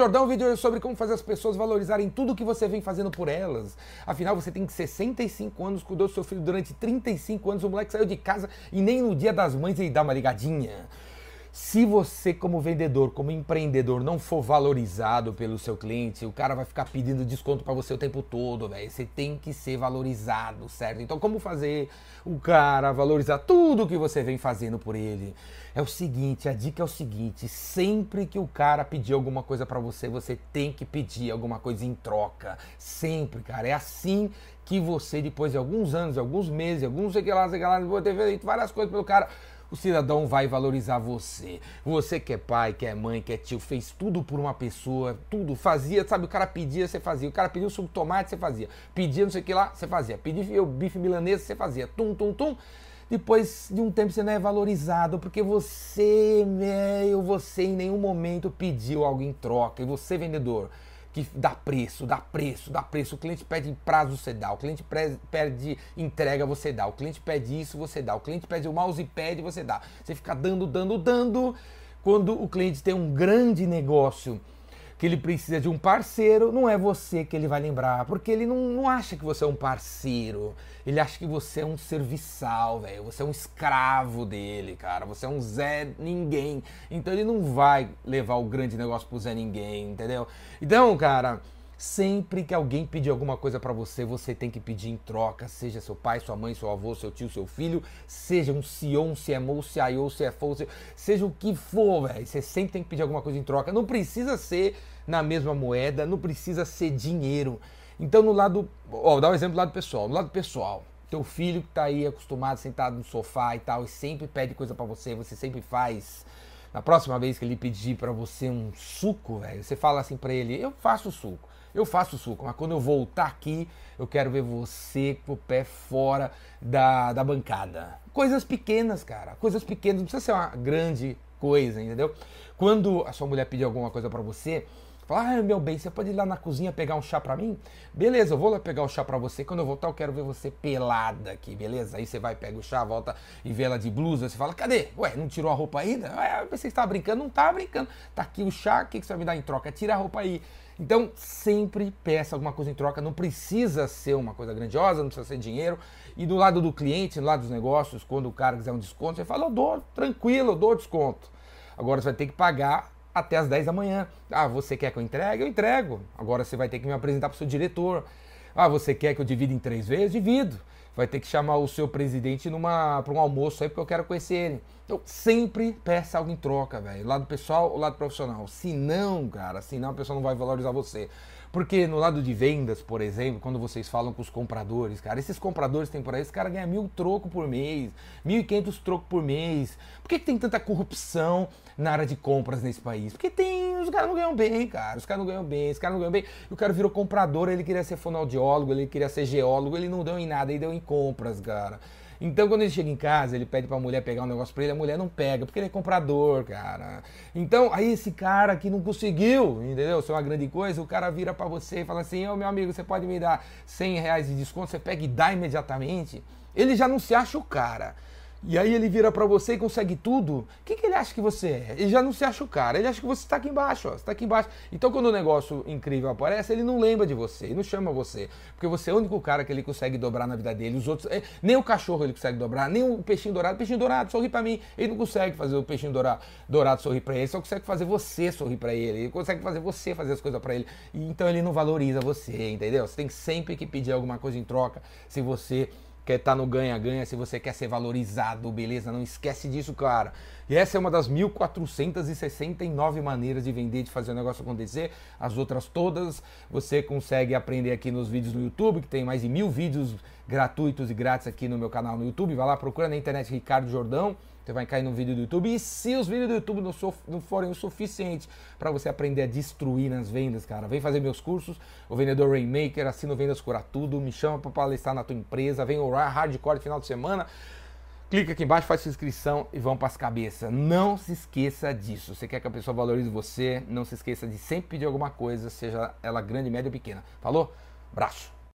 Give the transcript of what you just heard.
Jordão, vídeo sobre como fazer as pessoas valorizarem tudo que você vem fazendo por elas. Afinal, você tem 65 anos, cuidou do seu filho durante 35 anos, o moleque saiu de casa e nem no dia das mães ele dá uma ligadinha. Se você, como vendedor, como empreendedor, não for valorizado pelo seu cliente, o cara vai ficar pedindo desconto para você o tempo todo, velho. Você tem que ser valorizado, certo? Então, como fazer o cara valorizar tudo que você vem fazendo por ele? É o seguinte, a dica é o seguinte: sempre que o cara pedir alguma coisa para você, você tem que pedir alguma coisa em troca. Sempre, cara. É assim que você, depois de alguns anos, alguns meses, alguns sei que lá, sei que lá, vou ter feito várias coisas pelo cara o cidadão vai valorizar você. Você que é pai, que é mãe, que é tio, fez tudo por uma pessoa, tudo, fazia, sabe? O cara pedia, você fazia. O cara pediu suco de tomate, você fazia. Pedia não sei o que lá, você fazia. Pedia bife milanês, você fazia. Tum, tum, tum. Depois de um tempo você não é valorizado porque você, meu, você em nenhum momento pediu algo em troca. E você, vendedor, que dá preço, dá preço, dá preço. O cliente pede prazo, você dá. O cliente pede entrega, você dá. O cliente pede isso, você dá. O cliente pede o mousepad, você dá. Você fica dando, dando, dando. Quando o cliente tem um grande negócio que ele precisa de um parceiro, não é você que ele vai lembrar, porque ele não, não acha que você é um parceiro, ele acha que você é um serviçal, velho, você é um escravo dele, cara, você é um Zé Ninguém, então ele não vai levar o grande negócio pro Zé Ninguém, entendeu? Então, cara, Sempre que alguém pedir alguma coisa para você, você tem que pedir em troca, seja seu pai, sua mãe, seu avô, seu tio, seu filho, seja um CEO, um CMO, CIO, CFO, seja o que for, velho. Você sempre tem que pedir alguma coisa em troca. Não precisa ser na mesma moeda, não precisa ser dinheiro. Então, no lado, ó, vou dar um exemplo do lado pessoal. No lado pessoal, teu filho que tá aí acostumado, sentado no sofá e tal, e sempre pede coisa para você, você sempre faz. Na próxima vez que ele pedir para você um suco, velho, você fala assim para ele: "Eu faço suco". Eu faço suco, mas quando eu voltar aqui, eu quero ver você com o pé fora da, da bancada. Coisas pequenas, cara. Coisas pequenas, não precisa ser uma grande coisa, entendeu? Quando a sua mulher pedir alguma coisa para você, fala, ah, meu bem, você pode ir lá na cozinha pegar um chá para mim? Beleza, eu vou lá pegar o chá para você. Quando eu voltar, eu quero ver você pelada aqui, beleza? Aí você vai, pega o chá, volta e vê ela de blusa. Você fala, cadê? Ué, não tirou a roupa ainda? Ué, você está brincando? Não tá brincando. Tá aqui o chá, o que, que você vai me dar em troca? Tira a roupa aí. Então, sempre peça alguma coisa em troca. Não precisa ser uma coisa grandiosa, não precisa ser dinheiro. E do lado do cliente, do lado dos negócios, quando o cara quiser um desconto, você fala, eu dou, tranquilo, eu dou desconto. Agora você vai ter que pagar até as 10 da manhã. Ah, você quer que eu entregue? Eu entrego. Agora você vai ter que me apresentar para o seu diretor. Ah, você quer que eu divida em três vezes? Divido vai ter que chamar o seu presidente para um almoço aí, porque eu quero conhecer ele. Então, sempre peça algo em troca, velho. Lado pessoal ou lado profissional. Se não, cara, se não, a pessoa não vai valorizar você. Porque no lado de vendas, por exemplo, quando vocês falam com os compradores, cara, esses compradores tem por aí, esse cara ganha mil troco por mês, mil e quinhentos troco por mês. Por que, que tem tanta corrupção na área de compras nesse país? Porque tem, os caras não ganham bem, cara, os caras não ganham bem, os caras não ganham bem. E o cara virou comprador, ele queria ser fonoaudiólogo, ele queria ser geólogo, ele não deu em nada, ele deu em compras, cara. Então, quando ele chega em casa, ele pede pra mulher pegar um negócio pra ele, a mulher não pega, porque ele é comprador, cara. Então, aí esse cara que não conseguiu, entendeu? Ser uma grande coisa, o cara vira para você e fala assim: Ô meu amigo, você pode me dar 100 reais de desconto? Você pega e dá imediatamente. Ele já não se acha o cara e aí ele vira para você e consegue tudo, o que, que ele acha que você é? Ele já não se acha o cara, ele acha que você está aqui embaixo, ó, você tá aqui embaixo. Então quando o negócio incrível aparece, ele não lembra de você, ele não chama você, porque você é o único cara que ele consegue dobrar na vida dele. Os outros, é, nem o cachorro ele consegue dobrar, nem o peixinho dourado, peixinho dourado, sorri para mim. Ele não consegue fazer o peixinho dourado, dourado sorrir para ele, só consegue fazer você sorrir para ele, ele consegue fazer você fazer as coisas para ele. E, então ele não valoriza você, entendeu? Você tem sempre que pedir alguma coisa em troca se você quer estar tá no ganha-ganha, se você quer ser valorizado, beleza? Não esquece disso, cara. E essa é uma das 1469 maneiras de vender, de fazer o negócio acontecer. As outras todas você consegue aprender aqui nos vídeos no YouTube, que tem mais de mil vídeos gratuitos e grátis aqui no meu canal no YouTube. Vai lá, procura na internet Ricardo Jordão. Você vai cair no vídeo do YouTube. E se os vídeos do YouTube não, não forem o suficiente para você aprender a destruir nas vendas, cara, vem fazer meus cursos. O Vendedor Rainmaker, assina o Vendas Cura Tudo. Me chama para palestrar na tua empresa. Vem orar hardcore final de semana. Clica aqui embaixo, faz sua inscrição e vão para as cabeças. Não se esqueça disso. Você quer que a pessoa valorize você? Não se esqueça de sempre pedir alguma coisa, seja ela grande, média ou pequena. Falou? Braço.